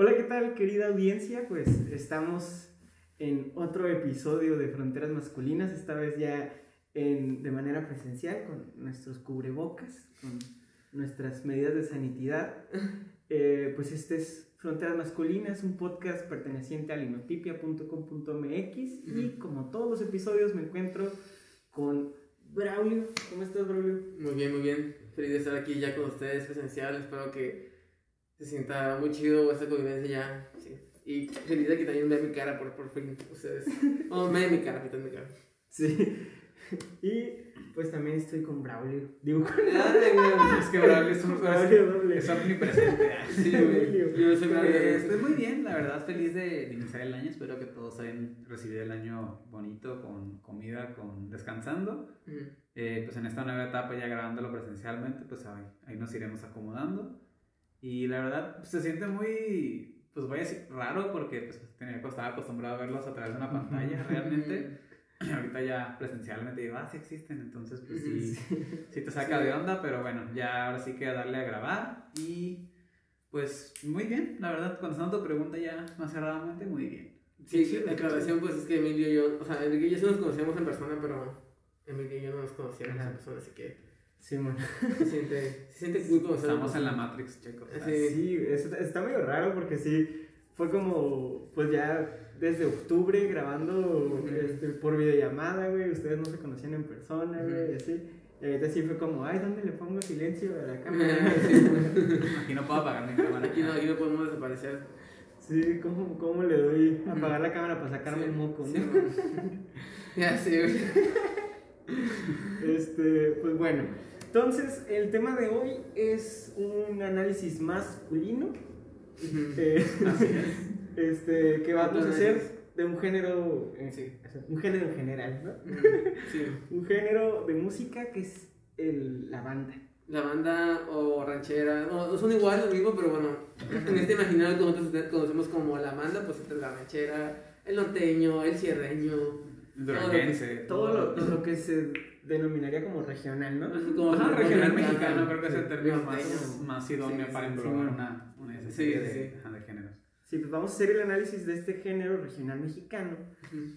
Hola, ¿qué tal, querida audiencia? Pues estamos en otro episodio de Fronteras Masculinas, esta vez ya en, de manera presencial, con nuestros cubrebocas, con nuestras medidas de sanidad. Eh, pues este es Fronteras Masculinas, un podcast perteneciente a linotipia.com.mx y como todos los episodios me encuentro con Braulio. ¿Cómo estás, Braulio? Muy bien, muy bien. Feliz de estar aquí ya con ustedes presencial. Espero que se sienta muy chido esta convivencia ya. Sí. Y feliz de que también vean mi cara por, por fin ustedes. Oh, vean mi cara, quitan mi cara. Sí. Y pues también estoy con Braulio. Digo, con Es que Braulio es, un, Braulio doble. es omnipresente. Sí, güey. Yo soy Braulio. Estoy muy bien, la verdad, feliz de, de iniciar el año. Espero que todos hayan recibido el año bonito, con comida, con descansando. Ujú. Eh, pues en esta nueva etapa, ya grabándolo presencialmente, pues ahí, ahí nos iremos acomodando. Y la verdad, se siente muy, pues voy a decir, raro, porque pues, tenía, estaba acostumbrado a verlos a través de una pantalla realmente. Ahorita ya presencialmente digo, ah, sí existen, entonces pues sí, sí te saca Sí. de onda, pero bueno, ya ahora sí que a darle a grabar y pues muy bien, la verdad, contestando tu pregunta ya más cerradamente, muy bien. Sí, la aclaración pues es que Emilio y yo, o sea, Enrique y yo sí nos conocíamos en persona, pero Emilio y yo no nos conocíamos Ajá. en persona, así que Se siente, se siente cool conocerlo. Estamos en la Matrix, chicos. Sí. Sí, es- está medio raro porque sí, fue como, pues ya desde octubre grabando este, por videollamada, güey, ustedes no se conocían en persona, güey, y así. Y ahorita sí fue como, ay, ¿dónde le pongo silencio a la cámara? Aquí no puedo apagar mi cámara. Aquí no, aquí no podemos desaparecer. Sí, ¿cómo, cómo le doy a apagar la cámara para sacarme Sí, el moco? sí, no? ya sé, güey. Este, pues bueno, entonces el tema de hoy es un análisis masculino. Eh, Así es. este, que vamos a hacer de un género, eh, Sí. un género en general, ¿no? Sí. Un género de música que es el, la banda. La banda o ranchera, no, no son igual lo mismo, pero bueno, en este imaginario que nosotros conocemos como la banda, pues entre la ranchera, el norteño, el sierreño, Duranguense. Todo lo, todo lo que se denominaría como regional, ¿no? como Ajá, regional mexicano. creo que es el Sí, término más, más idóneo Sí, para sí, englobar sí. una, una de Sí, sí, de, sí. géneros. Sí, pues vamos a hacer el análisis de este género regional mexicano,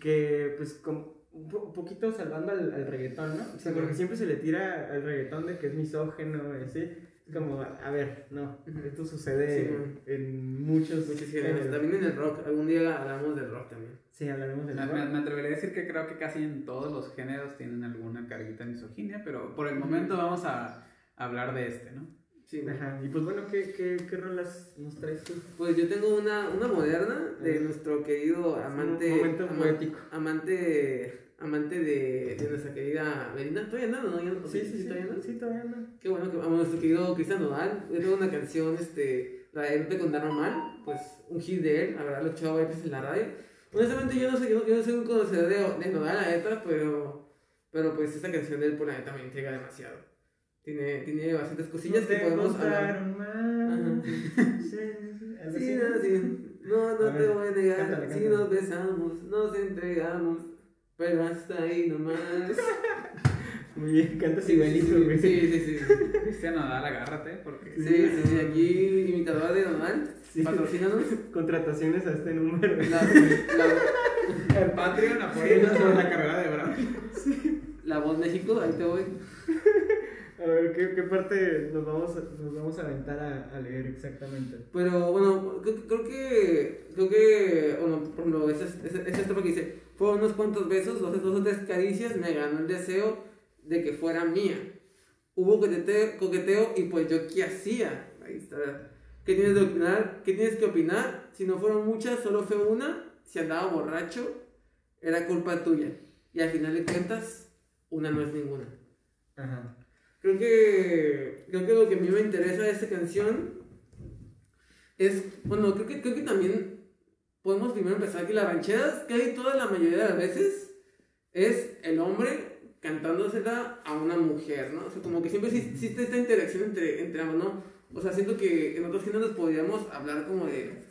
que pues como un po- un poquito salvando al, al reggaetón, ¿no? O sea, Sí. porque siempre se le tira al reggaetón de que es misógeno y así. Es como, a ver, no, esto sucede Sí. en muchos Muchos géneros. También en el rock, algún día hablamos del rock también. Sí, hablaremos del rock. me- me atrevería a decir que creo que casi en todos los géneros tienen alguna carguita de misoginia, pero por el momento vamos a hablar de este, ¿no? Sí. Ajá, y pues bueno, ¿qué, qué, qué rolas nos traes tú? Pues yo tengo una, una moderna de Ajá. nuestro querido amante. Un momento poético. Amante. Amante de, de nuestra querida Belinda. ¿Todavía anda, no? ¿Ya- Sí, sí, sí, todavía anda? sí, todavía anda. Qué bueno que a nuestro querido Cristian Nodal. Yo tengo una canción, este, la de No te contaron mal, pues un hit de él, habrá lo escuchado varias veces en la radio. Honestamente yo no soy, yo no, yo no soy un conocedor de, de Nodal, la neta, pero, pero pues esta canción de él, por la neta, me intriga demasiado. Tiene, tiene bastantes cosillas No que podemos hablar. mal. Sí, sí, Sí, no, ¿no? sí. No, no A te ver, voy a negar, si cántala. nos besamos, nos entregamos, pero hasta ahí nomás. Muy bien, cantas Sí, igualito, sí, güey. sí, sí, sí. Cristian Nodal, agárrate, porque... Sí, sí, sí, aquí imitador de Nodal, Sí. patrocínanos. Contrataciones a este número. La, la, El Patreon apoya la carrera de Braulio. la voz México, ahí te voy. A ver, ¿qué, qué parte nos vamos, nos vamos a aventar a, a leer exactamente? Pero bueno, creo, creo que, creo que, bueno, por ejemplo, esa es, esa, estrofa que dice, fueron unos cuantos besos, dos, dos o tres caricias, me ganó el deseo de que fuera mía. Hubo coqueteo, coqueteo y pues yo qué hacía. Ahí está. ¿Qué tienes, de opinar? ¿Qué tienes que opinar? Si no fueron muchas, solo fue una. Si andaba borracho, era culpa tuya. Y al final de cuentas, una no es ninguna. Ajá. Creo que, creo que lo que a mí me interesa de esta canción es, bueno, creo que, creo que también podemos primero empezar que las rancheras, casi toda la mayoría de las veces, es el hombre cantándosela a una mujer, ¿no? O sea, como que siempre existe esta interacción entre, entre ambos, ¿no? O sea, siento que en otros géneros podríamos hablar como de,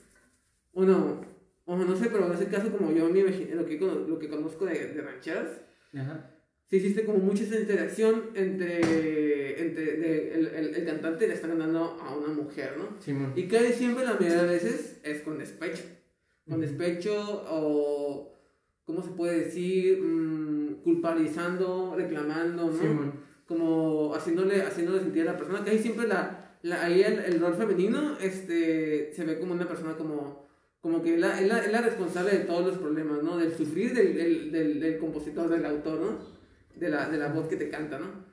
bueno, o no sé, pero en ese caso como yo me imagino, lo que, lo que conozco de, de rancheras, Ajá. Sí existe como mucha esa interacción entre, entre de- el, el, el cantante le está cantando a una mujer, ¿no? Simón. Y casi siempre, la mayoría de veces, es con despecho. Con despecho o, ¿cómo se puede decir? Mm, culpabilizando, reclamando, ¿no? Simón. Como haciéndole, haciéndole sentir a la persona. Casi siempre la, la, ahí el, el rol femenino este, se ve como una persona como, como que es la, es la, es la responsable de todos los problemas, ¿no? Del sufrir del, del, del, del compositor, del autor, ¿no? De la, de la voz que te canta, ¿no?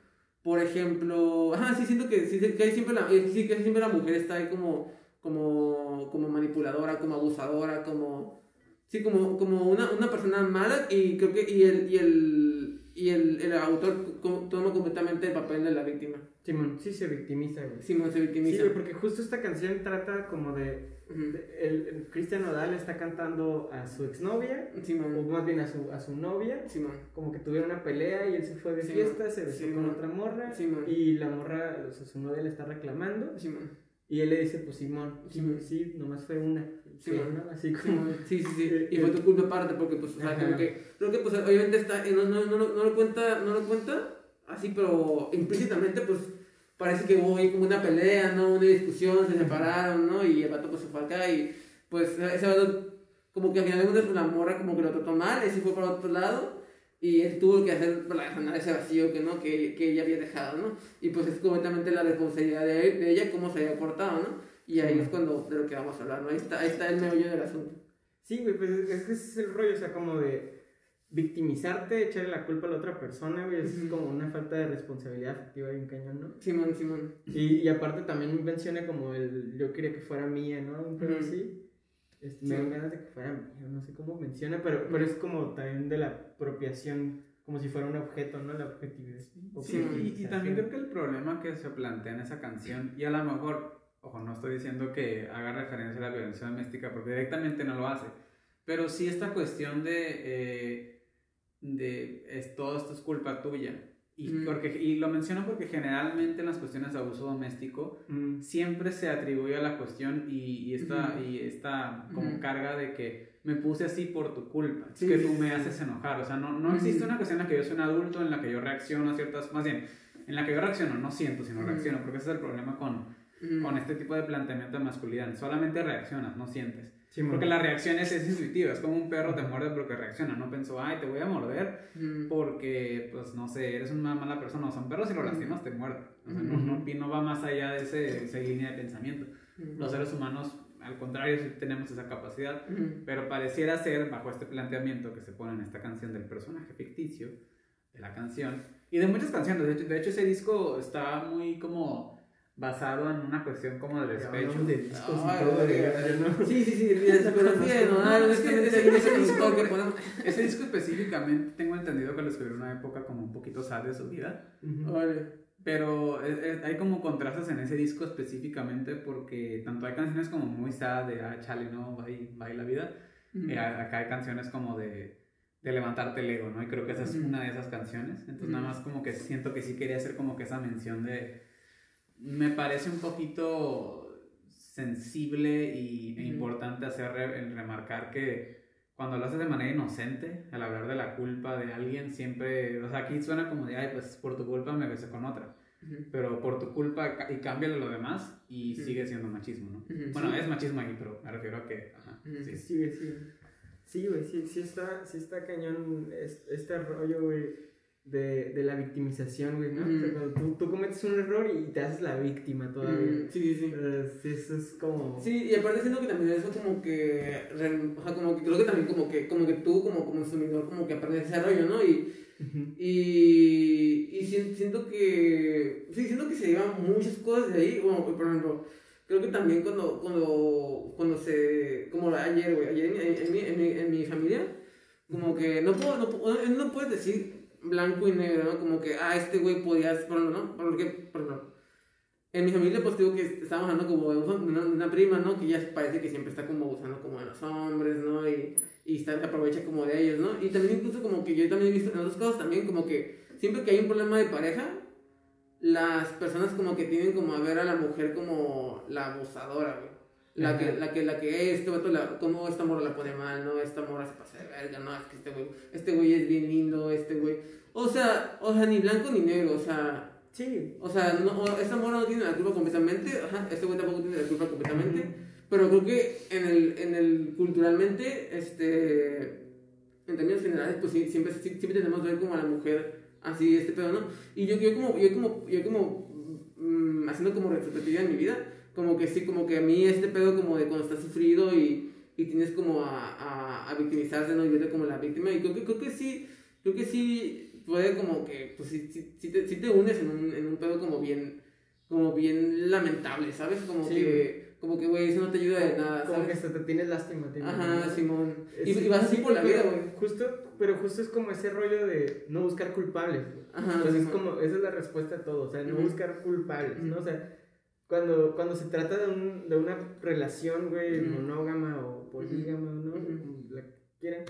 Por ejemplo, ajá, sí siento que, sí, que siempre la, eh, sí, que siempre la mujer está ahí como, como, como manipuladora, como abusadora, como, sí, como, como una, una persona mala y creo que, y el, y el, y el, el autor toma completamente el papel de la víctima. Simón, sí se victimiza, güey. Simón se Sí, victimiza. güey, porque justo esta canción trata como de... El, el Cristian Nodal está cantando a su exnovia, o Simón, más bien a su, a su novia, Simón, como que tuvieron una pelea y él se fue de Sí, fiesta, se besó Sí, con otra morra Sí, man. y la morra, o sea, su novia le está reclamando Simón, y él le dice, pues Simón, sí, Simón. sí, nomás fue una. Sí, Sí, man. ¿no? Así como... Sí, sí, sí, Eh, y fue eh. tu culpa aparte porque pues, o sea, Ajá. como que, creo que pues obviamente está, eh, no, no, no, no, lo cuenta, no lo cuenta así, pero implícitamente pues parece que hubo ahí como una pelea, ¿no? Una discusión, se separaron, ¿no? Y el vato pues se fue acá y pues ese vato como que al final de cuentas pues, la morra como que lo trató mal, ese fue para otro lado y él tuvo que hacer para sanar ese vacío que, ¿no? que, que ella había dejado, ¿no? Y pues es completamente la responsabilidad de, de ella cómo se había portado, ¿no? Y ahí es cuando de lo que vamos a hablar, ¿no? Ahí está, ahí está el meollo del asunto. Sí, güey, pues es que ese es el rollo, o sea, como de victimizarte, echarle la culpa a la otra persona, güey, es como una falta de responsabilidad afectiva bien cañón, ¿no? Simón, Simón. Y, y aparte también menciona como el, yo quería que fuera mía, ¿no? Un Ujú. así. Este, Sí. Me dan ganas de que fuera mía, no sé cómo menciona, pero, pero es como también de la apropiación, como si fuera un objeto, ¿no? La objetividad. Sí, y, y también creo que el problema que se plantea en esa canción, y a lo mejor, ojo, no estoy diciendo que haga referencia a la violencia doméstica, porque directamente no lo hace, pero sí esta cuestión de, eh, de es, todo esto es culpa tuya. Y, Mm. porque, y lo menciono porque generalmente en las cuestiones de abuso doméstico Mm, siempre se atribuye a la cuestión y, y esta, Ujú. y esta como carga de que me puse así por tu culpa, Sí, que tú me sí. haces enojar, o sea, no, no existe una cuestión en la que yo soy un adulto, en la que yo reacciono a ciertas, más bien, en la que yo reacciono, no siento, sino reacciono, porque ese es el problema con, Mm. con este tipo de planteamiento de masculinidad, solamente reaccionas, no sientes. sí. Porque la reacción es, es intuitiva, es como un perro te muerde porque reacciona, no pensó, ay, te voy a morder Mm. porque, pues, no sé, eres una mala persona, o sea, un perro si lo lastimas te muerde, o sea, no, Ujú. no, no va más allá de ese, esa línea de pensamiento. Mm. Los seres humanos, al contrario, sí tenemos esa capacidad, Mm. pero pareciera ser, bajo este planteamiento que se pone en esta canción del personaje ficticio, de la canción, y de muchas canciones, de hecho, de hecho ese disco está muy como basado en una cuestión como de despecho. de discos y todo. ¿no? Sí, sí, sí, que que ese- disco específicamente tengo entendido que lo escribió en una época como un poquito sad de su vida, pero es- es- hay como contrastes en ese disco específicamente porque tanto hay canciones como muy sad de, ah, chale, no, bye la vida. Eh, acá hay canciones como de, de levantarte el ego, ¿no? Y creo que esa es una de esas canciones. Entonces nada más como que siento que sí quería hacer como que esa mención de... Me parece un poquito sensible y, e Ujú. importante hacer el remarcar que cuando lo haces de manera inocente, al hablar de la culpa de alguien, siempre... O sea, aquí suena como de, ay, pues por tu culpa me besé con otra. Pero por tu culpa y cámbiale lo demás y sigue siendo machismo, ¿no? Bueno, sí. es machismo aquí, pero me refiero a que... Ajá, sí. Sí, güey, sí. Sí, güey, sí, sí está, sí está cañón es- este rollo, güey, de, de la victimización, güey, ¿no? O sea, cuando tú, tú cometes un error y te haces la víctima todavía. Mm, Sí, sí, sí. Sí, eso es como... Sí, y aparte siento que también eso como que, o sea, como que creo que también como que, como que tú como consumidor como que aprendes ese rollo, ¿no? Y, Ujú. y, y si- siento que, sí, siento que se llevan muchas cosas de ahí, bueno, por ejemplo, creo que también cuando, cuando, cuando se, como ayer, güey, ayer en, mi- en, mi, en, mi, en mi familia, como que no puedo, no, no puedes decir blanco y negro, ¿no? Como que, ah, este güey podía, ejemplo, ¿no? Porque, por ejemplo, en mi familia, pues digo que estábamos hablando como de un- de una, prima, ¿no? Que ya parece que siempre está como abusando como de los hombres, ¿no? Y, y está, aprovecha como de ellos, ¿no? Y también incluso como que yo también he visto en otros casos también como que siempre que hay un problema de pareja, las personas como que tienen como a ver a la mujer como la abusadora, güey. La Ajá. que, la que, la que, este vato, la, cómo esta morra la pone mal, no, esta morra se pasa de verga, no, es que este güey, este güey es bien lindo, este güey, o sea, o sea, ni blanco ni negro, o sea, Sí. o sea, no, esta morra no tiene la culpa completamente, ajá, este güey tampoco tiene la culpa completamente, pero creo que en el, en el culturalmente, este, en términos generales, pues sí, siempre, siempre tenemos que ver como a la mujer así, este pedo, ¿no? Y yo, yo como, yo como, yo como, mm, haciendo como retrospectiva en mi vida, como que sí, como que a mí este pedo como de cuando estás sufrido y, y tienes como a, a, a victimizarte, ¿no? Y verte como la víctima, y creo que, creo que sí, creo que sí puede como que, pues sí, sí, sí te, sí te unes en un, en un pedo como bien, como bien lamentable, ¿sabes? Como que, como que, güey, eso no te ayuda de nada, Como que te tienes lástima. mismo, Ajá, ¿no? Simón. Y, Sí, y vas así sí, por la vida, güey. Justo, pero justo es como ese rollo de no buscar culpables. güey. Ajá, Entonces es como, esa es la respuesta a todo, o sea, no buscar culpables, ¿no? O sea, cuando, cuando se trata de, un, de una relación, güey, monógama o polígama, ¿no? La quieran,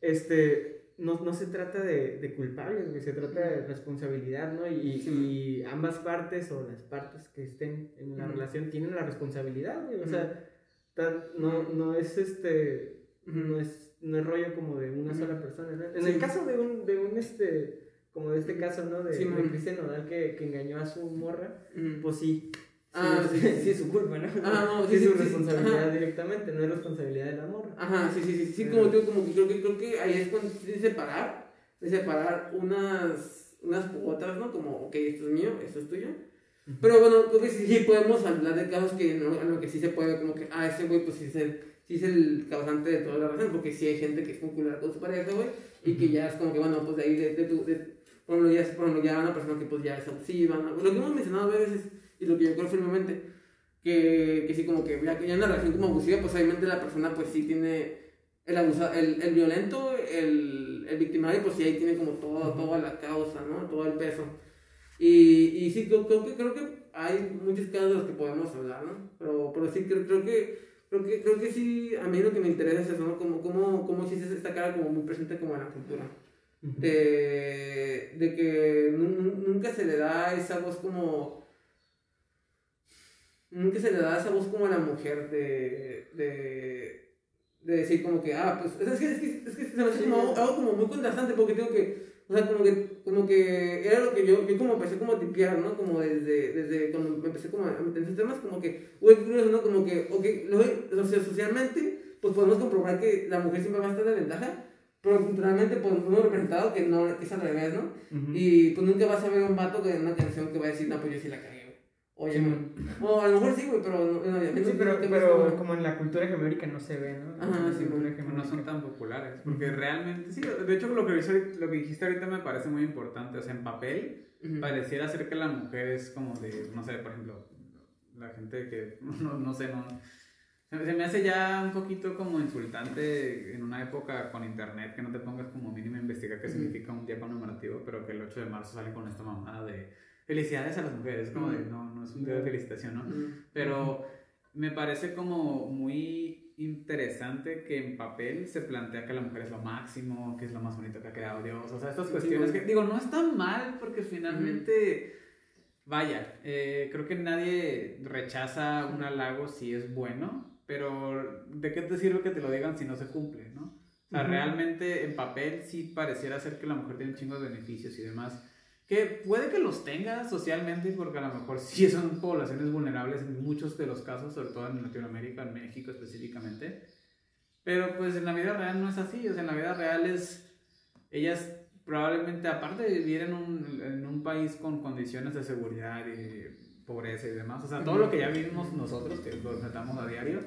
este, no, no se trata de, de culpables, güey, se trata de responsabilidad, ¿no? Y, Sí. y ambas partes o las partes que estén en la Ujú. relación tienen la responsabilidad, güey, o sea, tan- no, no es este, no es, no es rollo como de una sola persona, ¿no? En Sí. el caso de un, de un, este, como de este caso, ¿no? De, Sí, de. Cristian Nodal que, que engañó a su morra, Mm. pues sí. Ah, sí, sí, sí, es su culpa, ¿no? Ah, no, sí, sí, es su responsabilidad directamente, no es responsabilidad de la morra. Ajá, sí, sí, sí, sí, Pero- como digo, como que creo que, creo que ahí es cuando que separar, de separar unas, unas u otras, ¿no? Como, ok, esto es mío, esto es tuyo. Pero bueno, creo que sí, sí podemos hablar de casos que no, en lo que sí se puede, como que, ah, ese güey, pues sí es el, sí es el causante de toda la razón, porque sí hay gente que es popular con su pareja, güey, y que ya es como que, bueno, pues de ahí, de, de tu, de, por ejemplo, ya es, por ejemplo, ya una persona que pues ya es abusiva, ¿no? Lo que hemos mencionado a veces, lo que yo creo firmemente, que, que sí, como que ya, ya en una relación como abusiva, pues obviamente la persona pues sí tiene el abusa, el, el violento, el, el victimario, pues sí ahí tiene como todo, toda la causa, ¿no? Todo el peso. Y, y sí, creo, creo que, creo que hay muchos casos de los que podemos hablar, ¿no? Pero, pero sí, creo, creo que... Creo que, creo que sí, a mí lo que me interesa es eso, ¿no? Como, como, como si esta cara como muy presente como en la cultura. De, de que nu- nu- nunca se le da esa voz como... Nunca se le da esa voz como a la mujer de... de de decir como que, ah, pues, es que, es que, es que se me hace como algo, algo como muy contrastante porque tengo que, o sea, como que, como que era lo que yo, yo como empecé como a tipear, ¿no? Como desde, desde cuando me empecé como a meter en esos temas, como que, güey, qué curioso, ¿no? Como que, ok, lo, socialmente, pues podemos comprobar que la mujer siempre va a estar de ventaja, pero culturalmente, pues, hemos representado que no, que es al revés, ¿no? Y pues nunca vas a ver un vato que en una canción que va a decir, no, pues yo sí la cagué. Oye, Sí, güey. man. O a lo mejor sí, güey, pero no, no, obviamente Sí, pero, pero visto- como en la cultura hegemónica no se ve, ¿no? Ajá, sí, bueno, no son tan populares. Porque realmente, sí, de hecho lo que, dijiste ahorita- lo que dijiste ahorita me parece muy importante. O sea, en papel Ujú. pareciera ser que la mujer es como de, no sé, por ejemplo, la gente que, no, no sé, no... Se me hace ya un poquito como insultante en una época con internet que no te pongas como mínimo a investigar qué significa un día conmemorativo, pero que el 8 de marzo sale con esta mamada de felicidades a las mujeres, como de, Ujú. no, no es un día de felicitación, ¿no? Ujú. Pero me parece como muy interesante que en papel se plantea que la mujer es lo máximo, que es lo más bonito que ha creado Dios. O sea, estas cuestiones que, digo, no están mal porque finalmente, vaya, eh, creo que nadie rechaza un halago si es bueno, pero ¿de qué te sirve que te lo digan si no se cumple, no? O sea, realmente en papel sí pareciera ser que la mujer tiene un chingo de beneficios y demás. Que puede que los tenga socialmente, porque a lo mejor sí son poblaciones vulnerables en muchos de los casos, sobre todo en Latinoamérica, en México específicamente. Pero pues en la vida real no es así, o sea, en la vida real es, ellas probablemente, aparte de vivir en un, en un país con condiciones de seguridad y pobreza y demás, o sea, todo lo que ya vivimos nosotros, que lo tratamos a diario,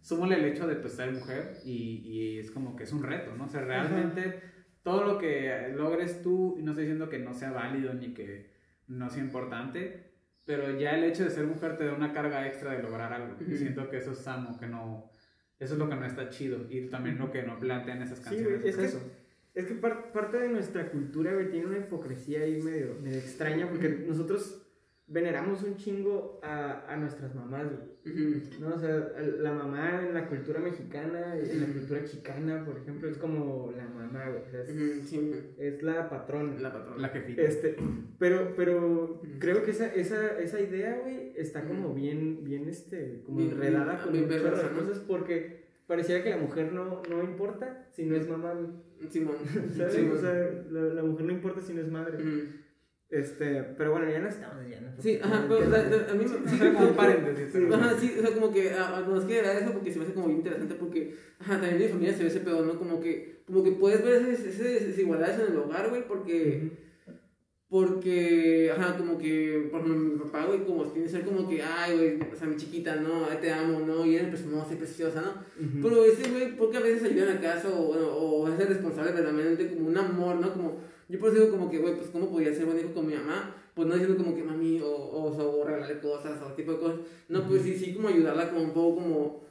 súmale el hecho de pues, ser mujer y, y es como que es un reto, ¿no? O sea, realmente todo lo que logres tú, y no estoy diciendo que no sea válido ni que no sea importante, pero ya el hecho de ser mujer te da una carga extra de lograr algo. Y Ujú. siento que eso es sano, que no... Eso es lo que no está chido. Y también lo que no plantean esas Sí, canciones. güey, es que, eso. es que par- parte de nuestra cultura, güey, tiene una hipocresía ahí medio, medio extraña, porque nosotros veneramos un chingo a, a nuestras mamás, güey. Ujú. ¿no? O sea, la mamá en la cultura mexicana, en la cultura chicana, por ejemplo, es como la mamá, güey. o sea, es, Ujú, sí, es la patrona. la patrona. La jefita. Este, pero, pero creo que esa, esa, esa idea, güey, está como bien, bien, este, como Bien- enredada bien- con bien perversa, ¿no? cosas porque pareciera que la mujer no, no importa si no es mamá, güey. Simón. ¿Sabes? Simón. O sea, la, la mujer no importa si no es madre. Este, pero bueno, ya no estamos ya no Sí, ajá, pero o sea, a mí me... Sea, como paréntesis. pero- Ajá, sí, o sea, como que, no es que era eso porque se me hace como bien interesante porque, ajá, también mi familia se ve ese pedo, ¿no? Como que, como que puedes ver esas, desigualdades en el hogar, güey, porque, porque, ajá, como que, por ejemplo, mi papá, güey, como tiene que ser como que, ay, güey, o sea, mi chiquita, ¿no? Ay, te amo, ¿no? Y eres preciosa y preciosa, ¿no? Ujú. Pero ese güey, porque a veces ayuda en la casa o, o, o el responsable verdaderamente como un amor, ¿no? Como, yo por eso digo como que, güey, pues cómo podía ser buen hijo con mi mamá, pues no diciendo como que mami, o, o, o, o regalarle cosas, o tipo de cosas, no, pues sí, sí, como ayudarla como un poco como,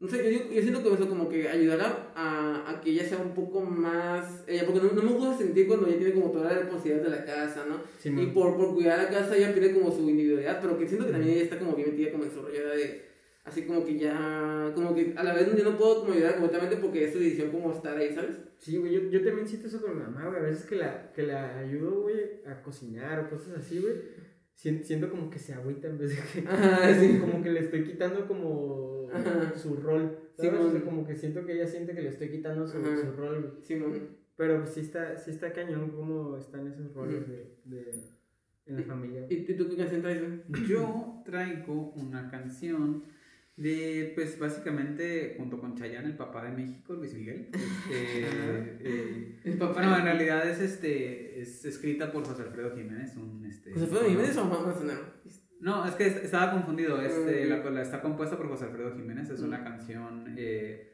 no sé, yo, digo- yo siento que eso como que ayudarla a, a que ella sea un poco más, ella, porque no, no me gusta sentir cuando ella tiene como toda la responsabilidad de la casa, ¿no? Sí, y por, por cuidar la casa ella pierde como su individualidad, pero que siento que también ella está como bien metida como en su rollo de, así como que ya, como que a la vez yo no puedo como ayudar completamente porque es su decisión como estar ahí, ¿sabes? Sí, güey, yo, yo también siento eso con mi mamá, güey. A veces que la, que la ayudo, güey, a cocinar o cosas así, güey. sien- Siento como que se agüita en vez de que. Ajá, sí. Como que le estoy quitando como Ajá. su rol. Sí. O sea, como que siento que ella siente que le estoy quitando su, su rol, güey. Simón. Pero pues sí está, sí está cañón cómo están esos roles de, de, en la familia. ¿Y, y tú qué canción traes, güey? Yo traigo una canción de, pues básicamente, junto con Chayanne, el papá de México, Luis Miguel. Este, eh, El papá. bueno, en realidad es, este, es escrita por José Alfredo Jiménez, un... Este, ¿José Alfredo Jiménez o Juan Manzanero? No, es que est- estaba confundido. Este, Mm. la, la- está compuesta por José Alfredo Jiménez. Es una canción. Eh,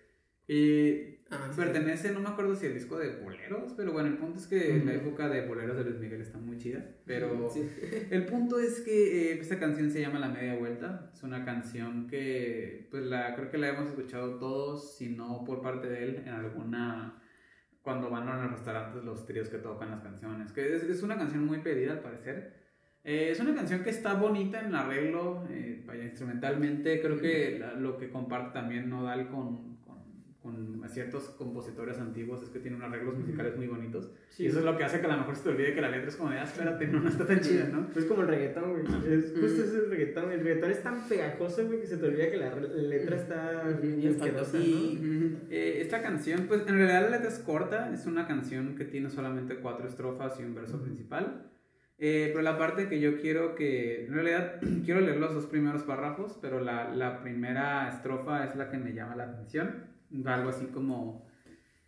y Ah, sí. pertenece, no me acuerdo si el disco de boleros, pero bueno, el punto es que Ujú. la época de boleros de Luis Miguel está muy chida. Pero Sí. el punto es que eh, esta canción se llama La Media Vuelta. Es una canción que, pues, la, creo que la hemos escuchado todos, si no por parte de él, en alguna. Cuando van a los restaurantes, los tríos que tocan las canciones. Que es, es una canción muy pedida al parecer. Eh, es una canción que está bonita en el arreglo, eh, vaya, instrumentalmente. Creo que la- lo que comparte también Nodal con, con, ciertos compositores antiguos es que tiene unos arreglos musicales muy bonitos. Sí, y eso es lo que hace que a lo mejor se te olvide que la letra es como de, ah, espérate, no, no está tan chida, ¿no? Pues como el reggaetón, güey. Es, justo es el reggaetón. El reggaetón es tan pegajoso, güey, que se te olvida que la letra está bien Y asquerosa, ¿no? Y eh, esta canción, pues en realidad la letra es corta, es una canción que tiene solamente cuatro estrofas y un verso principal. Eh, pero la parte que yo quiero que, en realidad quiero leer los dos primeros párrafos, pero la, la primera estrofa es la que me llama la atención. Algo así como,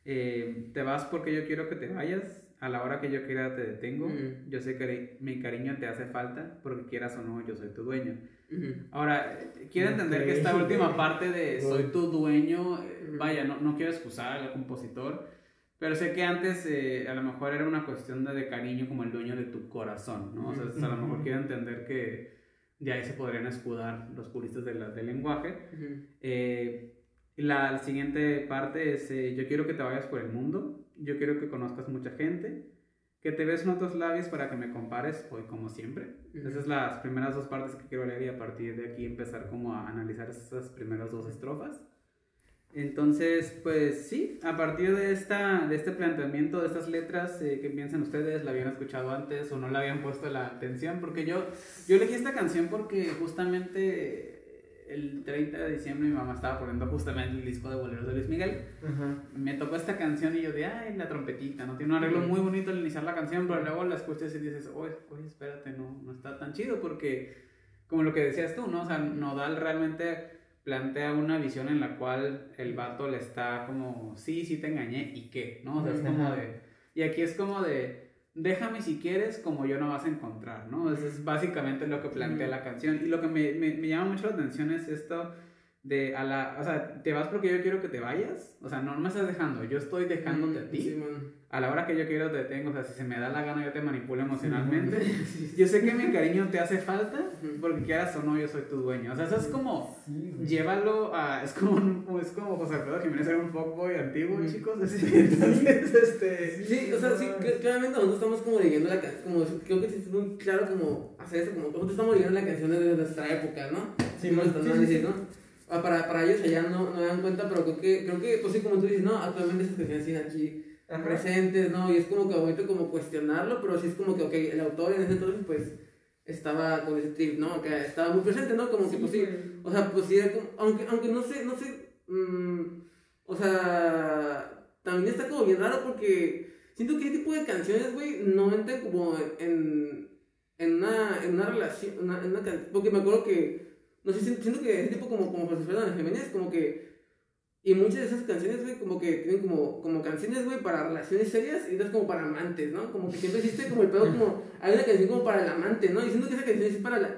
eh, te vas porque yo quiero que te vayas, a la hora que yo quiera te detengo, Mm. yo sé que mi cariño te hace falta, porque quieras o no, yo soy tu dueño. Ujú. Ahora, eh, quiero entender que esta última parte de soy tu dueño, eh, vaya, no, no quiero excusar al compositor, pero sé que antes eh, a lo mejor era una cuestión de, de cariño como el dueño de tu corazón, ¿no? O sea, a lo mejor quiero entender que de ahí se podrían escudar los puristas de del lenguaje. Ujú. Eh, y la, la siguiente parte es, eh, yo quiero que te vayas por el mundo, yo quiero que conozcas mucha gente, que te ves en otros labios para que me compares hoy como siempre. Ujú. Esas son las primeras dos partes que quiero leer y a partir de aquí empezar como a analizar esas primeras dos estrofas. Entonces, pues sí, a partir de, esta, de este planteamiento, de estas letras, eh, ¿qué piensan ustedes? ¿La habían escuchado antes o no le habían puesto la atención? Porque yo, yo elegí esta canción porque justamente el 30 de diciembre mi mamá estaba poniendo justamente el disco de boleros de Luis Miguel. Ajá. Me tocó esta canción y yo de, ay, la trompetita, ¿no? Tiene un arreglo muy bonito al iniciar la canción, pero luego la escuchas y dices, oye, oye, espérate, no, no está tan chido porque, como lo que decías tú, ¿no? O sea, Nodal realmente plantea una visión en la cual el vato le está como, sí, sí te engañé, ¿y qué? ¿No? O sea, es como de... Y aquí es como de, déjame si quieres, como yo no vas a encontrar, ¿no? Eso es básicamente lo que plantea la canción. Y lo que me, me, me llama mucho la atención es esto de a la, o sea, te vas porque yo quiero que te vayas, o sea, no, no me estás dejando, yo estoy dejándote a ti. Sí, man. A la hora que yo quiero te detengo, o sea, si se me da la gana yo te manipulo emocionalmente. Yo sé que mi cariño te hace falta, porque quieras o no, yo soy tu dueño. O sea, eso es como, Sí, llévalo a, es como, un- es como José Alfredo Jiménez era un fuckboy antiguo, Mm. chicos, así, entonces, este... Sí, o sea, sí, cl- claramente nosotros estamos como leyendo la canción, como, creo que sí es muy claro como hacer eso, como nosotros estamos leyendo la canción desde nuestra época, ¿no? Sí, Sí, sí, sí, sí. ¿no? Ah, Para, para ellos allá no, no dan cuenta, pero creo que, creo que, pues sí, como tú dices, ¿no? Actualmente esas canciones siguen aquí Ajá. presentes, ¿no? Y es como que bonito como cuestionarlo, pero sí es como que, ok, el autor en ese entonces, pues, estaba con ese trip, ¿no? Que estaba muy presente, ¿no? Como que, pues sí, o sea, pues sí, era como, aunque, aunque no sé, no sé, mm, o sea, también está como bien raro porque siento que ese tipo de canciones, güey, no entran como en, en, una, en una relación, una, en una can- porque me acuerdo que, no sé, siento, que ese tipo como, como José de Jiménez, como que, y muchas de esas canciones, güey, como que tienen como, como canciones, güey, para relaciones serias y otras como para amantes, ¿no? Como que siempre existe como el pedo como, hay una canción como para el amante, ¿no? Y siento que esa canción es para la,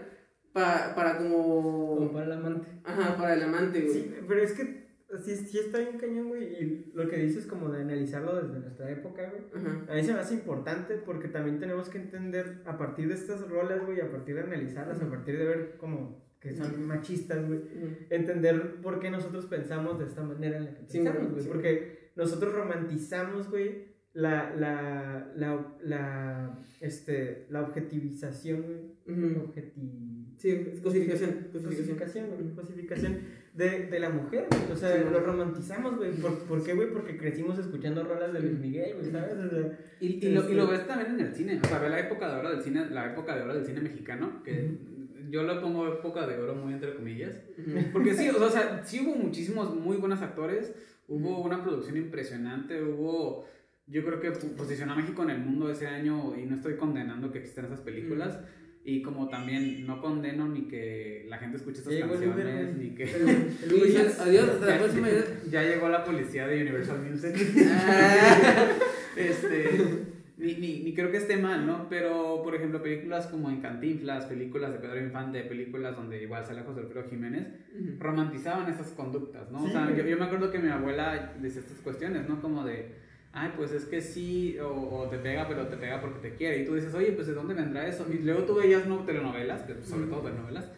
para, para como... Como para el amante. Ajá, para el amante, güey. Sí, pero es que sí, sí está bien cañón, güey. Y lo que dices como de analizarlo desde nuestra época, güey. Ajá. A mí se me hace importante porque también tenemos que entender a partir de estas rolas, güey, a partir de analizarlas, a partir de ver como que son machistas, güey, entender por qué nosotros pensamos de esta manera en la que pensamos, güey, sí. porque nosotros romantizamos, güey, la, la, la, la, este, la objetivización, güey. Ujú. Objeti... Sí, es cosificación. Cosificación. Cosificación, cosificación de, de la mujer, güey. O sea, Sí, lo güey. romantizamos, güey. ¿Por, ¿Por qué, güey? Porque crecimos escuchando rolas de Luis Miguel, güey, ¿sabes? O sea, Y, y, lo, y lo ves también en el cine, o sea, ve la época de oro del cine, la época de oro del cine mexicano, que yo lo pongo época de oro muy entre comillas, porque sí, o sea, sí hubo muchísimos muy buenos actores, hubo una producción impresionante, hubo, yo creo que posicionó a México en el mundo ese año y no estoy condenando que existan esas películas. Y como también no condeno ni que la gente escuche estas Ya Uber, canciones, ni que... El Uber Eats. adiós, hasta la Ya- próxima. Ya llegó la policía de Universal Music. Ah. este, ni, ni, ni creo que esté mal, ¿no? Pero, por ejemplo, películas como en Cantinflas, películas de Pedro Infante, películas donde igual sale José Alfredo Jiménez, romantizaban esas conductas, ¿no? o Sí, sea, güey. yo, yo me acuerdo que mi abuela decía estas cuestiones, ¿no? Como de, ay, pues es que sí, o, o te pega, pero te pega porque te quiere. Y tú dices, oye, pues ¿de dónde vendrá eso? Y luego tú veías no, telenovelas, sobre todo telenovelas,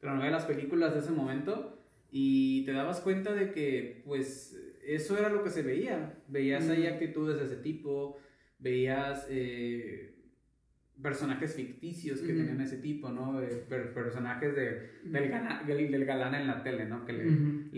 telenovelas, películas de ese momento, y te dabas cuenta de que, pues, eso era lo que se veía. Veías ahí Ujú. actitudes de ese tipo, veías eh, personajes ficticios que tenían ese tipo, ¿no? Per- personajes de, del, gana- del, del galán en la tele, ¿no? Que le,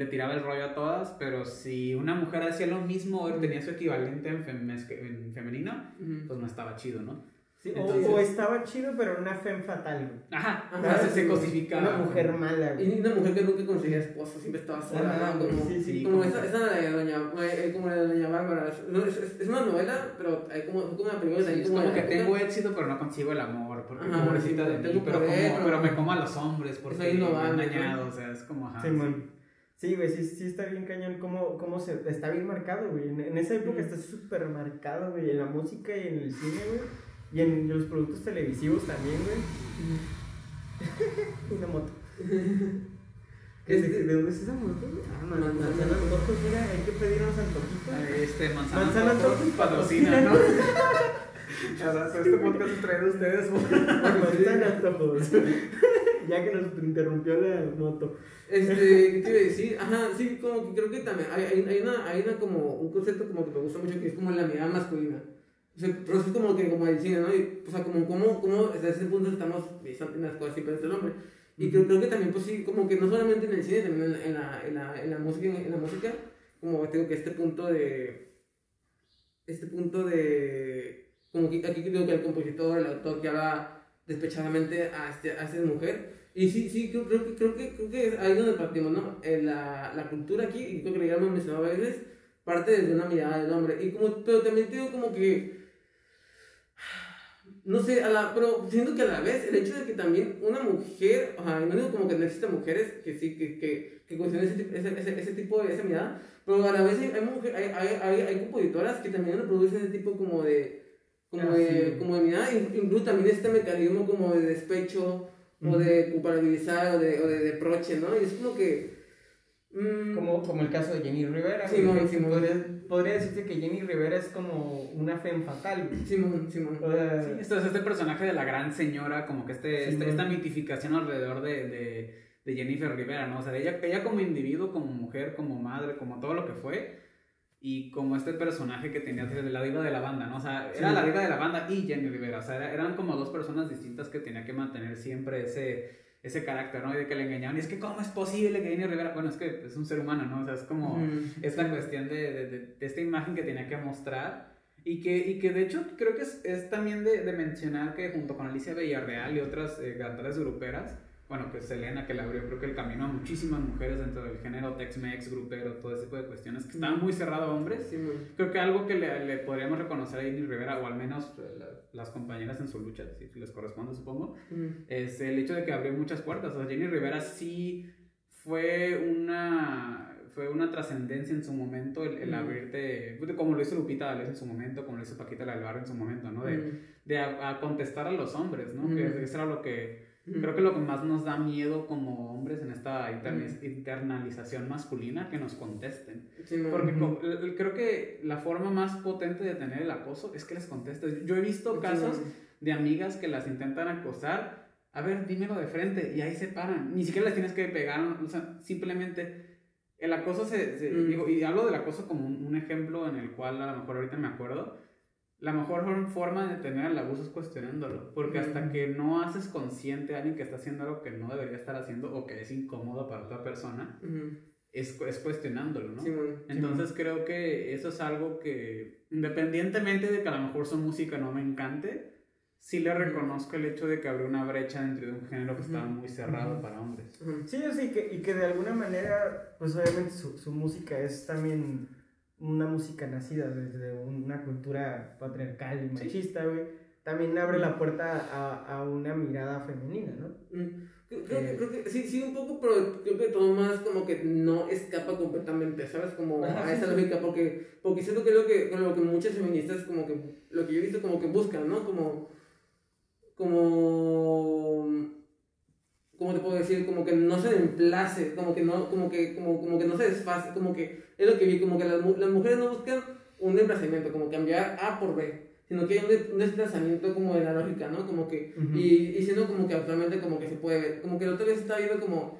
tiraba el rollo a todas, pero si una mujer hacía lo mismo o tenía su equivalente en, fem- en femenino, pues no estaba chido, ¿no? Sí, o- Entonces- o, estaba chido, pero una femme fatal, güey. Ajá, Ajá, se, cosificaba. Una mujer mala, Y güey. una mujer que nunca conseguía esposo, siempre estaba sola, Ajá, ¿no? Como, sí, sí, como como- esa, esa de Doña, eh, como la de Doña Bárbara. No, es, es- es una novela, pero hay como, como una película es como como que tengo éxito, pero no consigo el amor, porque Ajá, pobrecita de mí, pero, poder, como, pero- me como a los hombres porque Soy me han ¿no? dañado, o sea, es como, ajá, Sí, sí. man. Sí, güey, sí, sí está bien cañón cómo, cómo se... Está bien marcado, güey. En, en esa época Mm. está súper marcado, güey. En la música y en el cine, güey. Y en los productos televisivos también, güey. Una moto. ¿Qué- ¿De, de dónde es esa moto? Ah, man, Manzana. manzanas motos, mira, hay que pedir unos antojitos. Este, Manzana, Manzana Motos patrocina, ¿no? este podcast es traído a ustedes por... Manzanas Motos. ya que nos interrumpió la moto. Este, ¿qué te iba a decir? Ajá, sí, como que creo que también hay, hay, hay una, hay una como, un concepto como que me gusta mucho que es como la mirada masculina. O sea, pero es como que como el cine, ¿no? Y, o sea, como, como, como desde ese punto estamos en las cosas siempre desde el hombre. Y creo, creo que también, pues sí, como que no solamente en el cine, también en, en la, en, la, en, la música, en la música, como tengo que este punto de, este punto de, como que aquí creo que el compositor, el autor que habla despechadamente a, este, a esta mujer, y sí, sí, creo, creo, que, creo, que, creo que es ahí donde partimos, ¿no? En la, la cultura aquí, y creo que ya hemos mencionado a veces, parte desde una mirada del hombre. Y como, pero también tengo como que, no sé, a la, pero siento que a la vez el hecho de que también una mujer, o sea, no digo como que no existen mujeres que sí, que, que, que cuestionen ese, ese, ese, ese tipo de, esa mirada, pero a la vez hay, hay, mujer- hay, hay, hay, hay compositoras que también reproducen ese tipo como de, como Ah, de, sí. como de mirada, in- incluso también este mecanismo como de despecho, o de culpabilizar, o de, o de reproche, ¿no? Y es como que, Mm, Como, como el caso de Jenny Rivera. Sí, mon, sí, podría, podría decirse que Jenny Rivera es como una femme fatal. Simón, Simón. O sea, Sí, esto es este personaje de la gran señora, como que este, este- esta mitificación alrededor de, de, de Jennifer Rivera, ¿no? O sea, ella, ella como individuo, como mujer, como madre, como todo lo que fue, y como este personaje que tenía de la diva de la banda, ¿no? O sea, era Sí. la diva de la banda y Jenny Rivera, o sea, era- eran como dos personas distintas que tenía que mantener siempre ese, ese carácter, ¿no? Y de que le engañaban, y es que, ¿cómo es posible que Jenny Rivera, bueno, es que es un ser humano, ¿no? O sea, es como Mm. esta cuestión de, de- de- esta imagen que tenía que mostrar y que, y que de hecho creo que es, es también de, de mencionar que junto con Alicia Villarreal y otras eh, cantantes gruperas, bueno, que Selena que le abrió creo que el camino a muchísimas mujeres dentro del género Tex-Mex, grupero, todo ese tipo de cuestiones que estaban muy cerrado a hombres. Simón. Creo que algo que le, le podríamos reconocer a Jenny Rivera, o al menos eh, la- las compañeras en su lucha, si les corresponde supongo, Mm. es el hecho de que abrió muchas puertas. O sea, Jenny Rivera sí fue una fue una trascendencia en su momento el, el Mm. abrirte, pues, como lo hizo Lupita D'Alessio en su momento, como lo hizo Paquita la del Barrio en su momento, ¿no? De, Mm. de a, a contestar a los hombres, ¿no? Mm. Que eso era lo que. Creo que lo que más nos da miedo como hombres en esta internalización masculina, que nos contesten. Simón. Porque creo que la forma más potente de tener el acoso es que les contestes. Yo he visto casos de amigas que las intentan acosar, a ver, dímelo de frente, y ahí se paran. Ni siquiera les tienes que pegar, o sea, simplemente el acoso se, se- Mm. digo, y hablo del acoso como un, un ejemplo en el cual a lo mejor ahorita me acuerdo. La mejor for- forma de tener el abuso es cuestionándolo, porque hasta que no haces consciente a alguien que está haciendo algo que no debería estar haciendo o que es incómodo para otra persona, Mm. es, cu- es cuestionándolo, ¿no? Simón. Entonces creo que eso es algo que, independientemente de que a lo mejor su música no me encante, sí le reconozco el hecho de que abrió una brecha dentro de un género que estaba muy cerrado para hombres. Sí, sí, que, y que de alguna manera, pues obviamente su, su música es también una música nacida desde una cultura patriarcal y machista, güey. También abre la puerta a, a una mirada femenina, ¿no? Mm, Creo, creo Eh. que, creo que sí, sí, un poco, pero creo que todo más como que no escapa completamente, ¿sabes? Como Ajá, a esa sí. lógica, porque, porque siento que es lo que, lo que muchas feministas, como que, lo que yo he visto, como que buscan, ¿no? Como, como, ¿cómo te puedo decir? Como que no se reemplace, como que no, como que, como, como que no se desfase, como que, es lo que vi, como que las, las mujeres no buscan un desplazamiento, como cambiar A por B, sino que hay un, un desplazamiento como de la lógica, ¿no? Como que, Ujú. y, y siendo como que actualmente como que se puede ver, como que la otra vez estaba viendo como,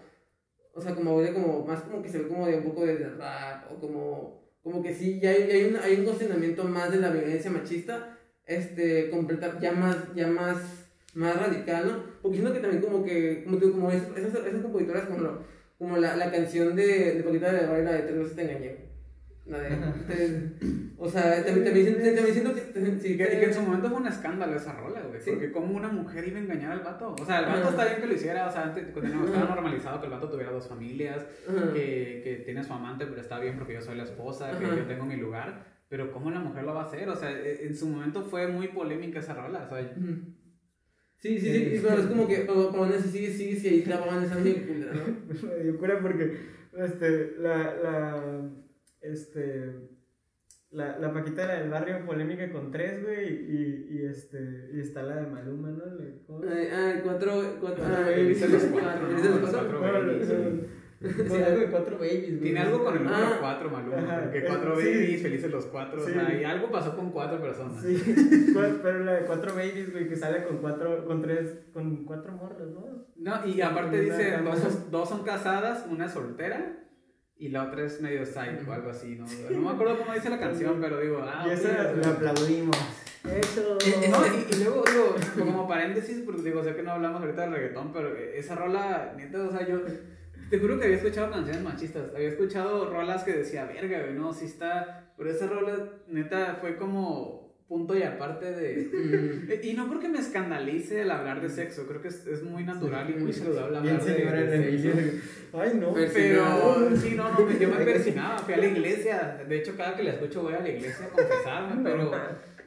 o sea, como de como, más como que se ve como de un poco de rap, o como, como que sí, ya hay, ya hay, un, hay un cuestionamiento más de la violencia machista, este, completa, ya más, ya más, más radical, ¿no? Porque siento que también como que, como, que, como esas, esas, compositoras como, lo- como la, la canción de, de Paquita de Barrio, la de Tres veces te engañé. La de, te- o sea, también, también, siento- también siento que... sí, que, que en su momento fue un escándalo esa rola, güey. Sí. Porque como una mujer iba a engañar al vato. O sea, el vato Ajá. está bien que lo hiciera. O sea, antes, cuando estaba normalizado que el vato tuviera dos familias, Ajá. que, que tiene a su amante, pero está bien porque yo soy la esposa, que Ajá. yo tengo mi lugar. Pero ¿cómo la mujer lo va a hacer? O sea, e- en su momento fue muy polémica esa rola. O sea. Sí, sí, sí, pero es como que, aún así sigue, sigue, sigue, ahí clavaban esa película, ¿no? Me dio cura porque este, la, la, este, la, la Paquita era del barrio polémica con tres, güey, y, y, este, y está la de Maluma, ¿no? La- ay, cuatro, cuatro, Ah, cuatro, cuatro. Cuatro. Sí. algo de cuatro babies. Tiene algo con el número Ah. 4, Maluma. Porque cuatro Sí. babies, felices los cuatro. O Sí. sea, y algo pasó con cuatro personas. Sí, pero la de cuatro babies, güey, que sale con cuatro, con tres, con cuatro morras, ¿no? No, y aparte dice, dos, son- dos son casadas, una es soltera y la otra es medio side o algo así, ¿no? No me acuerdo cómo dice la canción, pero digo, ah, y esa o la sea, aplaudimos. Eso. Eh, No, y, y luego, digo, como paréntesis, porque digo, sé que no hablamos ahorita del reggaetón, pero esa rola, neta, o sea, yo te juro que había escuchado canciones machistas, había escuchado rolas que decía, verga, güey, no, sí está, pero esa rola, neta, fue como punto y aparte de... Mm. Y no porque me escandalice el hablar de sexo, creo que es, es muy natural y muy saludable Bien hablar de, de la sexo. Ay, no. Pues, Pero sí, no, no, yo me persinaba, fui a la iglesia. De hecho, cada que la escucho voy a la iglesia a confesarme, pero,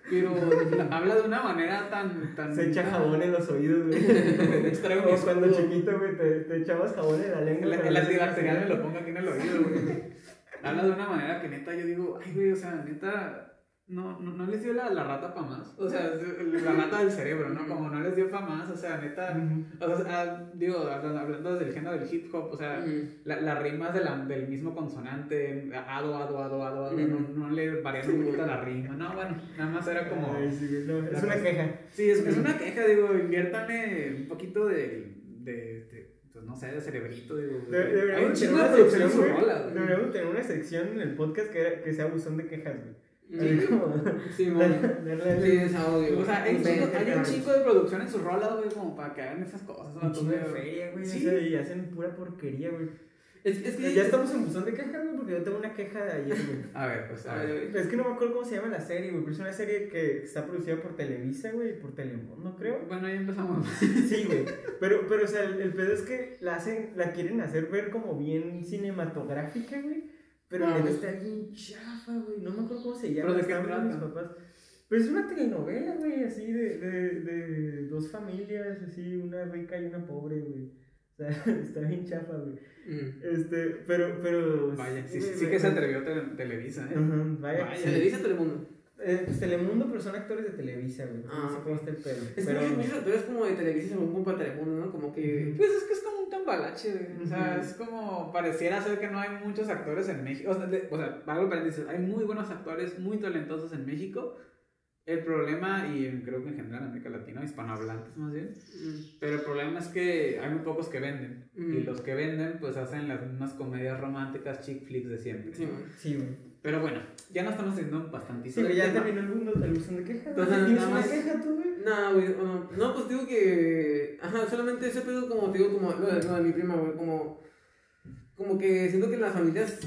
pero habla de una manera tan. tan Se echa jabón en los oídos, güey. O cuando chiquito, güey, te, te echabas jabón en la lengua. En la- te antibacterial me lo pongo aquí en el oído, güey. Habla de una manera que neta yo digo, ay, güey, o sea, neta. No, no, no les dio la, la rata para más. O sea, la rata del cerebro, ¿no? Como no les dio para más, o sea, neta. O sea, digo, hablando, hablando del género del hip hop, o sea, Ujú. la, las rimas de la- del mismo consonante, ado, ado, ado, ado, ado, no, no le variaron mucho la rima. No, bueno, nada más era como. Ay, sí, güey, no, La es una queja. Sí, es, es una queja, digo, inviértanle un poquito de. de, de pues no sé, de cerebrito, digo. De- Hay un chingo de producción. Deberíamos tener una sección en el podcast que, que sea buzón de quejas, güey. Sí, sí, Sí, es audio. O sea, hay un, chingo, hay un chingo de producción en sus rolas, güey, como para que hagan esas cosas. Un chingo de feria, güey. Sí. o sea, y hacen pura porquería, güey. Es, es que Ya estamos en buzón de quejas, güey, porque yo tengo una queja de ayer, güey. A ver, pues, a A ver. ver, Es que no me acuerdo cómo se llama la serie, güey, pero es una serie que está producida por Televisa, güey, y por Telemundo, creo. Bueno, ya empezamos. Sí, güey. Pero, pero, o sea, el, el pedo es que la hacen, la quieren hacer ver como bien cinematográfica, güey. Pero güey. está bien chafa, güey. No me acuerdo cómo se llama. ¿Pero de qué mis papás. Pues es una telenovela, güey, así de, de, de dos familias, así, una rica y una pobre, güey. O sea, está bien chafa, güey. mm. Este, pero, pero. Vaya, sí, sí me- que se atrevió Tele- Televisa, ¿eh? Ajá, vaya. Vaya. sí. Televisa Telemundo. Eh, pues Telemundo, pero son actores de Televisa, güey. No Ah, sé cómo está el pedo. Es que pero... muchos, muchos actores como de Televisa se van para Telemundo, ¿no? Como que. Pues es que es como un tambalache, güey. O sea, es como pareciera ser que no hay muchos actores en México. O sea, de- o sea paréntesis, hay muy buenos actores, muy talentosos en México. El problema, y creo que en general en América Latina, hispanohablantes más bien, Mm. pero el problema es que hay muy pocos que venden. Mm. Y los que venden, pues hacen las mismas comedias románticas, chick flicks de siempre. Sí, man. Sí. Pero bueno, ya nos estamos teniendo bastante Sí, ya terminó el mundo, el buzón de quejas. Entonces, ¿Tienes nada una más- queja tú, güey? No, güey, no. No, pues digo que. Ajá, solamente ese pedo, como te digo, como lo de, lo de mi prima, güey, como. Como que siento que en las familias.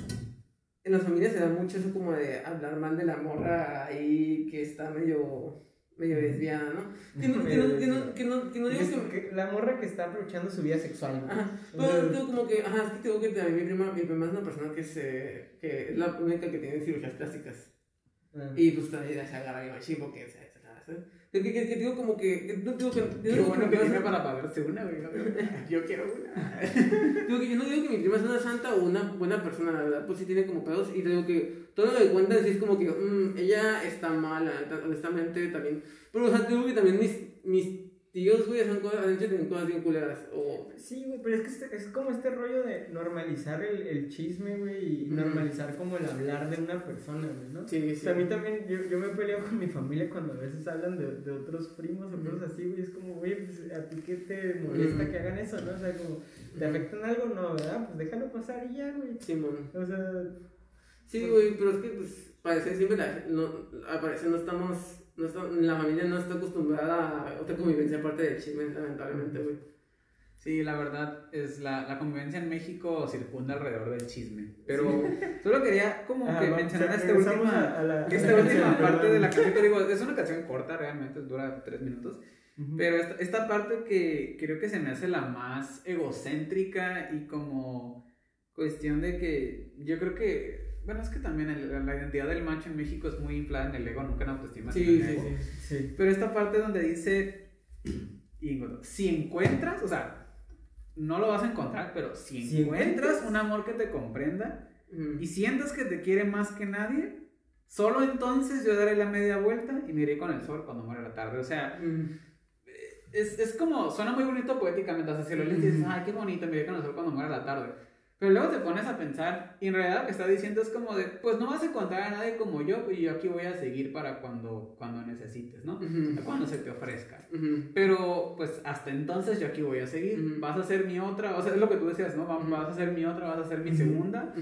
En las familias se da mucho eso como de hablar mal de la morra ahí que está medio. Medio desviada, ¿no? Que no, que no, que no, que no, que no digo que. que la morra que está aprovechando su vida sexual. Ajá, pero digo como que, ajá, es que digo que también mi prima, mi prima es una persona que se, que es la única que tiene cirugías plásticas. Ah. Y pues todavía se agarra bien machín porque se, se, se, que, que, que, que digo como que, no digo que, Qué digo bueno que tiene es- para pagarse una, güey. Yo quiero una. Digo que yo no digo que mi prima es una santa o una buena persona, la verdad, pues sí tiene como pedos. Y te digo que todo lo que cuentan sí es como que mm, ella está mal, la neta, honestamente también. Pero, o sea, te digo que también mis, mis tíos, güey, hacen cosas, también cosas bien culeras. O, Sí, güey, pero es que este- es como este rollo de normalizar el, el chisme, güey, y normalizar como el hablar de una persona, güey, ¿no? sí, O sea, a mí también, yo, yo me peleo con mi familia cuando a veces hablan de, de otros primos o cosas así, güey. Es como, güey, pues a ti qué te molesta que hagan eso, ¿no? O sea, como, ¿te afectan algo? No, ¿verdad? Pues déjalo pasar y ya, güey. Sí, man. O sea, Sí, güey, pero es que, pues, parece siempre, la, no, al parecer no estamos, no está- la familia no está acostumbrada a otra convivencia aparte del chisme, lamentablemente, güey. Sí, la verdad es la, la convivencia en México circunda alrededor del chisme. Pero solo quería como ajá, que vamos, mencionar o sea, esta última, a- a la- esta última parte de la canción que digo, es una canción corta realmente, dura tres minutos. Ujú. Pero esta, esta parte que creo que se me hace la más egocéntrica y como cuestión de que yo creo que, bueno, es que también el- la identidad del macho en México es muy inflada en el ego, nunca en autoestima. Sí, en sí, ego. sí. Sí. Pero esta parte donde dice, si encuentras, o sea, no lo vas a encontrar, pero si, Si encuentras encuentras- un amor que te comprenda Mm. y sientas que te quiere más que nadie, solo entonces yo daré la media vuelta y me iré con el sol cuando muera la tarde. O sea, Mm. es, es como, suena muy bonito poéticamente, o sea, si lo lees y dices, Ujú. ay, qué bonito, me iré con el sol cuando muera la tarde. Pero luego te pones a pensar, y en realidad lo que está diciendo es como de, pues no vas a encontrar a nadie como yo, y yo aquí voy a seguir para cuando, cuando necesites, ¿no? Ujú. Cuando se te ofrezca. Ujú. Pero pues hasta entonces yo aquí voy a seguir. Ujú. Vas a ser mi otra, o sea, es lo que tú decías, ¿no? Vas a ser mi otra, vas a ser mi segunda.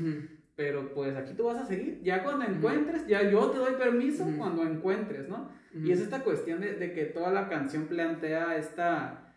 Pero pues aquí tú vas a seguir. Ya cuando encuentres, ya yo te doy permiso cuando encuentres, ¿no? Y es esta cuestión de, de que toda la canción plantea esta,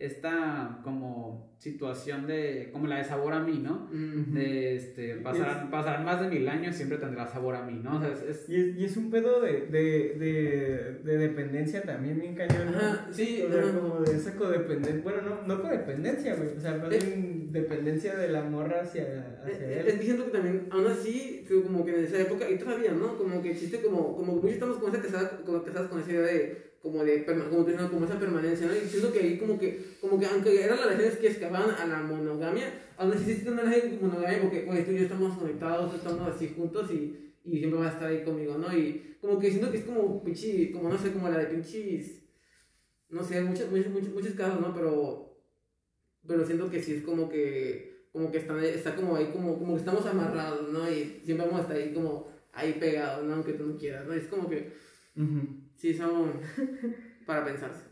esta como situación de, como la de sabor a mí, ¿no? Ujú. De, este, pasarán, pasarán más de mil años, siempre tendrá sabor a mí, ¿no? O sea, es, es- Y es, y es un pedo de, de, de, de dependencia también bien cañón, ¿no? Ajá, sí, O sea, como de esa codependencia, bueno, no, no codependencia, güey, o sea, más Eh. bien dependencia de la morra hacia, hacia Eh, él. Es que también, aún así, como que en esa época, y todavía, ¿no? Como que existe como, como muchos estamos con esa casada, como casadas con esa idea de, como de, como, dices, como esa permanencia, ¿no? Y siento que ahí como que, como que aunque eran relaciones que escapaban a la monogamia, aún así existe una relación monogamia porque, pues, tú y yo estamos conectados, estamos así juntos y, y siempre va a estar ahí conmigo, ¿no? Y como que siento que es como pinche, como no sé, como la de pinches, no sé, muchos, muchos, muchos, muchos casos, ¿no? Pero, pero siento que sí es como que, como que está, está como ahí, como, como que estamos amarrados, ¿no? Y siempre vamos a estar ahí como ahí pegados, ¿no? Aunque tú no quieras, ¿no? Es como que, sí, son para pensarse.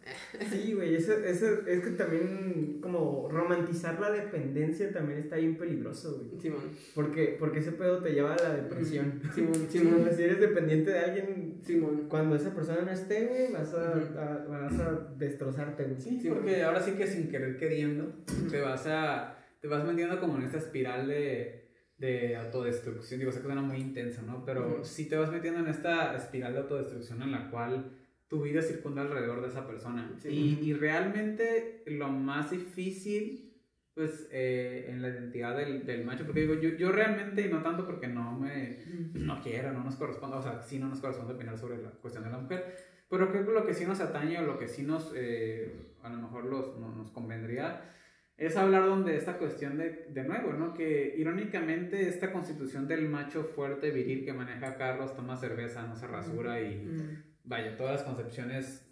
Sí, güey, eso, eso es que también como romantizar la dependencia también está bien peligroso, güey. Simón. Porque, porque ese pedo te lleva a la depresión. Simón, Sí, Simón. si eres dependiente de alguien, Simón. cuando esa persona no esté, güey, vas a, a- vas a destrozarte, güey. Sí, Sí, porque ahora sí que sin querer queriendo te vas a te vas metiendo como en esta espiral de, de autodestrucción. Digo, que suena muy intenso, ¿no? Pero Ujú. sí te vas metiendo en esta espiral de autodestrucción en la cual tu vida circunda alrededor de esa persona. Sí. Y, y realmente lo más difícil, pues, eh, en la identidad del, del macho, porque digo, yo, yo realmente, y no tanto porque no me, no quiero, no nos corresponde, o sea, sí no nos corresponde opinar sobre la cuestión de la mujer, pero creo que lo que sí nos atañe o lo que sí nos, eh, a lo mejor los, no- nos convendría, es hablar donde esta cuestión de, de nuevo, ¿no? Que irónicamente esta constitución del macho fuerte, viril, que maneja Carlos, toma cerveza, no se rasura y Mm. vaya, todas las concepciones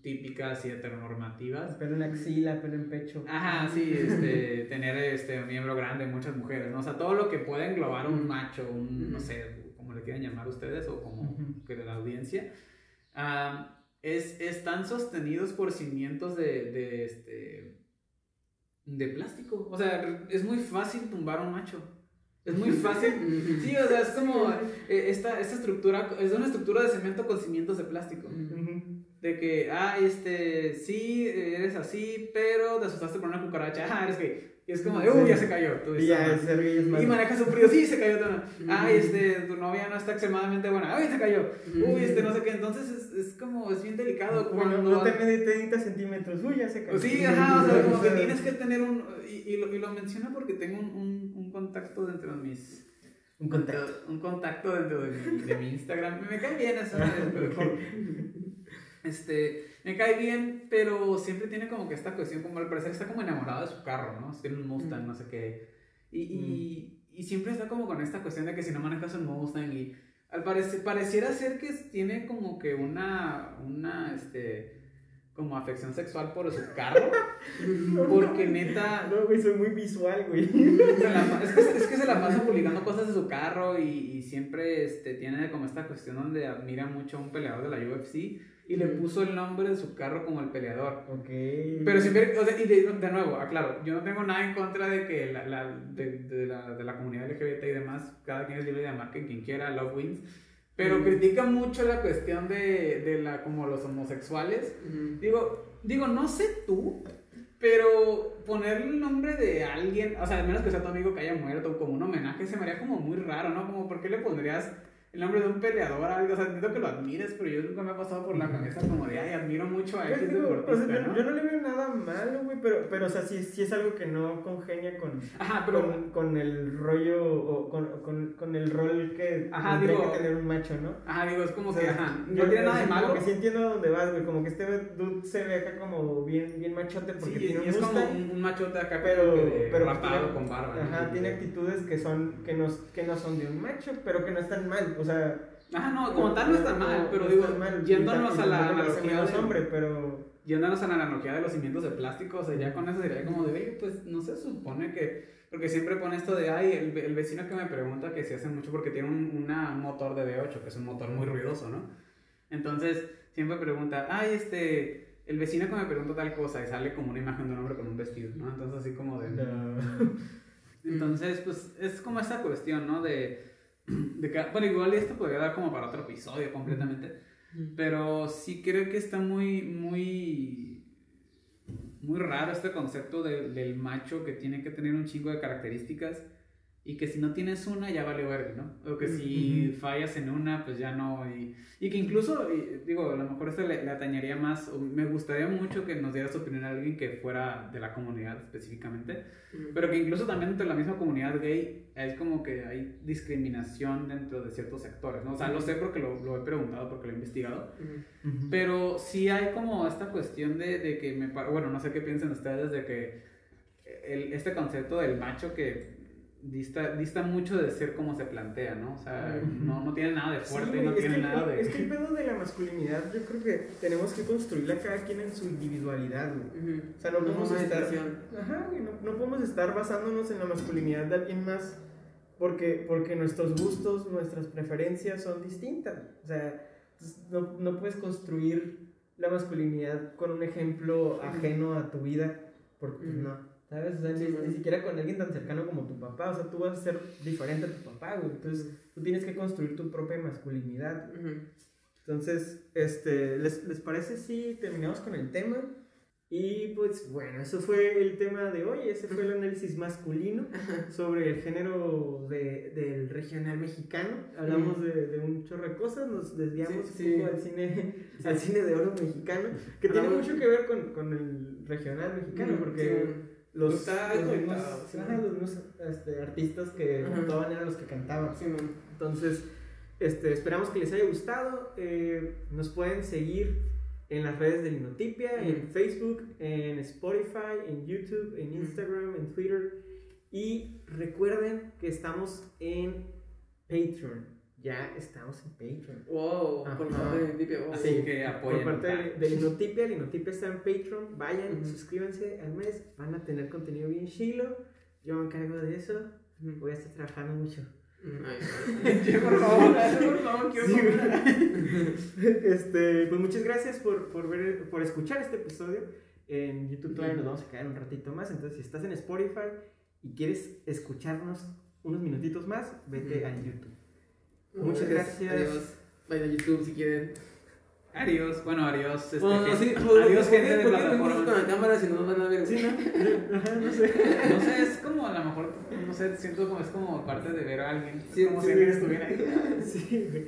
típicas y heteronormativas. Pelo en axila, pelo en pecho. Ajá, sí, este, tener este, un miembro grande, muchas mujeres, ¿no? O sea, todo lo que puede englobar un macho, un, no sé, como le quieran llamar ustedes o como que la audiencia, ah, es, están sostenidos por cimientos de, de, este, de plástico. O sea, es muy fácil tumbar a un macho. Es muy fácil. Sí, o sea, es como eh, esta, esta estructura, es una estructura de cemento con cimientos de plástico. De que, ah, este, sí, eres así, pero te asustaste por una cucaracha, ah, eres gay. Y es como de, uy, ya se cayó. Tú dices, ya, "Ah". es. Y manejas un frío, sí, se cayó. no. Ay, este, tu novia no está extremadamente buena, ay, se cayó. Uy, este, no sé qué. Entonces es, es como, es bien delicado Bueno, cuando... no te mide 30 centímetros. Uy, ya se cayó. Sí, ajá, o sea, como que tienes que tener un... Y, y lo, y lo menciono porque tengo un, un, un contacto dentro de mis... Un contacto. Un contacto dentro de mi, de mi Instagram. Me cae bien eso, pero Este, me cae bien, pero siempre tiene como que esta cuestión, como al parecer está como enamorado de su carro, ¿no? Tiene un Mustang, Mm. no sé qué. Y, y, y siempre está como con esta cuestión de que si no manejas un Mustang y al parecer, pareciera ser que tiene como que una, una, este, como afección sexual por su carro, porque neta, No, güey, soy muy visual, güey. la es, que, es que se la pasa publicando cosas de su carro y, y siempre este, tiene como esta cuestión donde admira mucho a un peleador de la UFC y le puso el nombre de su carro como el peleador. Ok. Pero siempre, o sea, y de, de nuevo, aclaro, yo no tengo nada en contra de que la, la- de, de la, de la comunidad LGBT y demás, cada quien es libre de amar que quien quiera, love wins, pero Mm. critica mucho la cuestión de, de la, como los homosexuales. Mm. Digo, digo, no sé tú, pero ponerle el nombre de alguien, o sea, al menos que sea tu amigo que haya muerto, como un homenaje, se me haría como muy raro, ¿no? Como, ¿por qué le pondrías el nombre de un peleador algo? O sea, entiendo que lo admires, pero yo nunca me ha pasado por la cabeza como de, ay, admiro mucho a o sea, deportista, yo, ¿no? yo no le veo nada malo, güey, pero, pero, o sea, sí, sí es algo que no congenia con, Ajá, pero... con, con el rollo o con, con, con el rol que Ajá, digo- que tener un macho, ¿no? Ajá, digo, es como O que, ajá, no tiene nada de malo. Como que sí entiendo a dónde vas, güey. Como que este dude se ve acá como bien, bien machote porque Sí, tiene un y es como un, un machote acá pero, como que de pero rapado tiene- con barba. ¿no? Ajá, tiene actitudes que son que no, que no son de un macho, pero que no están mal. O sea, Ajá, no, como tal no está mal, pero digo, mal, yéndonos a la analogía de- hombre, pero yéndonos a la analogía de los cimientos de plástico, o sea, ya con eso sería como de, oye, pues no se supone que, porque siempre pone esto de, ay, el, el vecino que me pregunta que se hace mucho porque tiene un una, un motor de V8, que es un motor muy ruidoso, ¿no? Entonces, siempre pregunta, ay, este, el vecino que me pregunta tal cosa, y sale como una imagen de un hombre con un vestido, ¿no? Entonces, así como de... Entonces, pues es como esta cuestión, ¿no? De, de que, bueno, igual esto podría dar como para otro episodio completamente, pero sí creo que está muy, muy, muy raro este concepto de- del macho que tiene que tener un chingo de características y que si no tienes una ya vale verga, ¿no? O que si Ujú. fallas en una, pues ya no. Y, y que incluso, y, digo, a lo mejor esto le, le atañería más, o me gustaría mucho que nos diera su opinión a alguien que fuera de la comunidad específicamente, pero que incluso también dentro de la misma comunidad gay es como que hay discriminación dentro de ciertos sectores, ¿no? O sea, lo sé porque lo, lo he preguntado, porque lo he investigado, Mm. pero sí hay como esta cuestión de, de que me... Bueno, no sé qué piensan ustedes de que el, este concepto del macho que dista, dista mucho de ser como se plantea, ¿no? O sea, no, no tiene nada de Sí, fuerte, güey, no que tiene nada de... es que el pedo de la masculinidad, yo creo que tenemos que construirla cada quien en su individualidad, güey. O sea, no podemos estar. expresión. Ajá, güey, no, no podemos estar basándonos en la masculinidad de alguien más porque, porque nuestros gustos, nuestras preferencias son distintas. O sea, no, no puedes construir la masculinidad con un ejemplo ajeno a tu vida, porque no. ¿Sabes? O sea, Sí, ni, ni siquiera con alguien tan cercano como tu papá. O sea, tú vas a ser diferente a tu papá, güey. Entonces, tú tienes que construir tu propia masculinidad. Entonces, este, ¿les, ¿les parece si terminamos con el tema? Y pues bueno, eso fue el tema de hoy, ese fue el análisis masculino sobre el género de- del regional mexicano. Hablamos de, de un chorro de cosas, nos desviamos Sí, un sí. poco al cine, al cine de oro mexicano, que tiene Hablamos- mucho que ver con, con el regional mexicano, porque sí, los, Está los mismos, conectado, sí. ajá, los mismos, este, artistas que Ajá. eran los que cantaban. Sí. Entonces, este, esperamos que les haya gustado. Eh, nos pueden seguir en las redes de Linotipia, en. Facebook, en Spotify, en YouTube, en. Instagram, en Twitter. Y recuerden que estamos en Patreon. Ya estamos en Patreon. Wow, Ajá. por parte de Tipia, wow. Así Sí, que Por apoyen. parte de, de Linotipia, Linotipia está en Patreon. Vayan, suscríbanse al mes. Van a tener contenido bien chilo. Yo me encargo de eso. Voy a estar trabajando mucho. Ay, Che, por favor. por favor, quiero Sí, este, pues muchas gracias por, por, ver, por escuchar este episodio. En YouTube todavía nos vamos a quedar un ratito más. Entonces, si estás en Spotify y quieres escucharnos unos minutitos más, vete a YouTube. Muchas gracias. Adiós. Vayan a YouTube si quieren. Adiós, bueno, adiós. Este, Bueno, gente- sí, por- adiós, ¿por qué- gente de ¿Por qué venimos plataforma. con la cámara si no nos van a ver? Sí, ¿no? Ajá, no sé. No sé, es como a lo mejor, no sé, siento como es como parte de ver a alguien. Sí, como sí, si alguien sí. estuviera ahí. Sí, güey.